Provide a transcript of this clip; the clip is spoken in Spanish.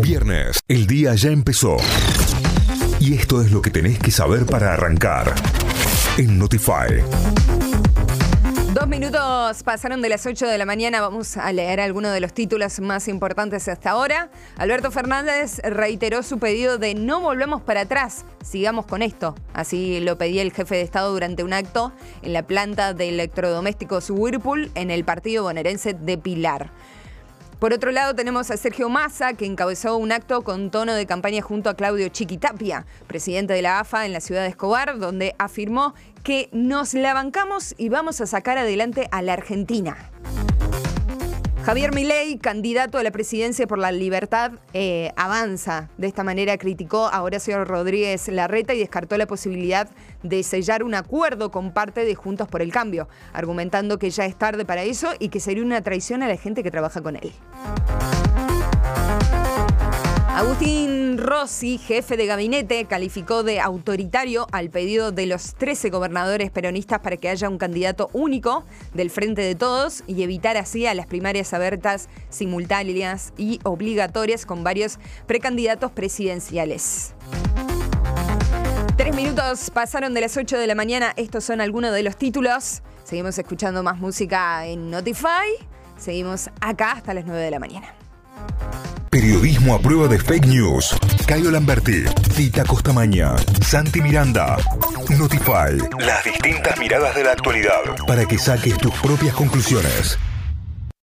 Viernes, el día ya empezó. Y esto es lo que tenés que saber para arrancar. En Notify. Dos minutos pasaron de las 8 de la mañana. Vamos a leer algunos de los títulos más importantes hasta ahora. Alberto Fernández reiteró su pedido de no volvemos para atrás, sigamos con esto. Así lo pedía el jefe de Estado durante un acto en la planta de electrodomésticos Whirlpool en el partido bonaerense de Pilar. Por otro lado, tenemos a Sergio Massa, que encabezó un acto con tono de campaña junto a Claudio Chiquitapia, presidente de la AFA en la ciudad de Escobar, donde afirmó que nos la bancamos y vamos a sacar adelante a la Argentina. Javier Milei, candidato a la presidencia por la libertad, eh, avanza. De esta manera criticó a Horacio Rodríguez Larreta y descartó la posibilidad de sellar un acuerdo con parte de Juntos por el Cambio, argumentando que ya es tarde para eso y que sería una traición a la gente que trabaja con él. Agustín Rossi, jefe de gabinete, calificó de autoritario al pedido de los 13 gobernadores peronistas para que haya un candidato único del Frente de Todos y evitar así a las primarias abiertas, simultáneas y obligatorias con varios precandidatos presidenciales. Tres minutos pasaron de las 8 de la mañana. Estos son algunos de los títulos. Seguimos escuchando más música en Notify. Seguimos acá hasta las 9 de la mañana. Periodismo a prueba de fake news. Cayo Lamberti, Tita Costamaña, Santi Miranda. Notify. Las distintas miradas de la actualidad para que saques tus propias conclusiones.